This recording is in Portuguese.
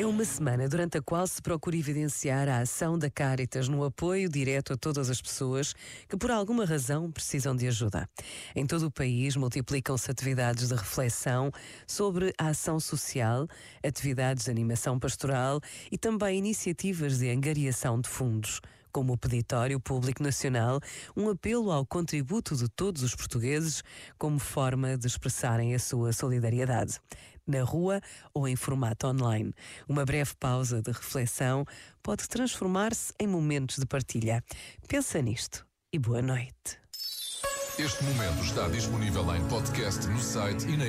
É uma semana durante a qual se procura evidenciar a ação da Caritas no apoio direto a todas as pessoas que, por alguma razão, precisam de ajuda. Em todo o país, multiplicam-se atividades de reflexão sobre a ação social, atividades de animação pastoral e também iniciativas de angariação de fundos como o Peditório Público Nacional, um apelo ao contributo de todos os portugueses como forma de expressarem a sua solidariedade na rua ou em formato online. Uma breve pausa de reflexão pode transformar-se em momentos de partilha. Pensa nisto e boa noite. Este momento está disponível em podcast no site e na.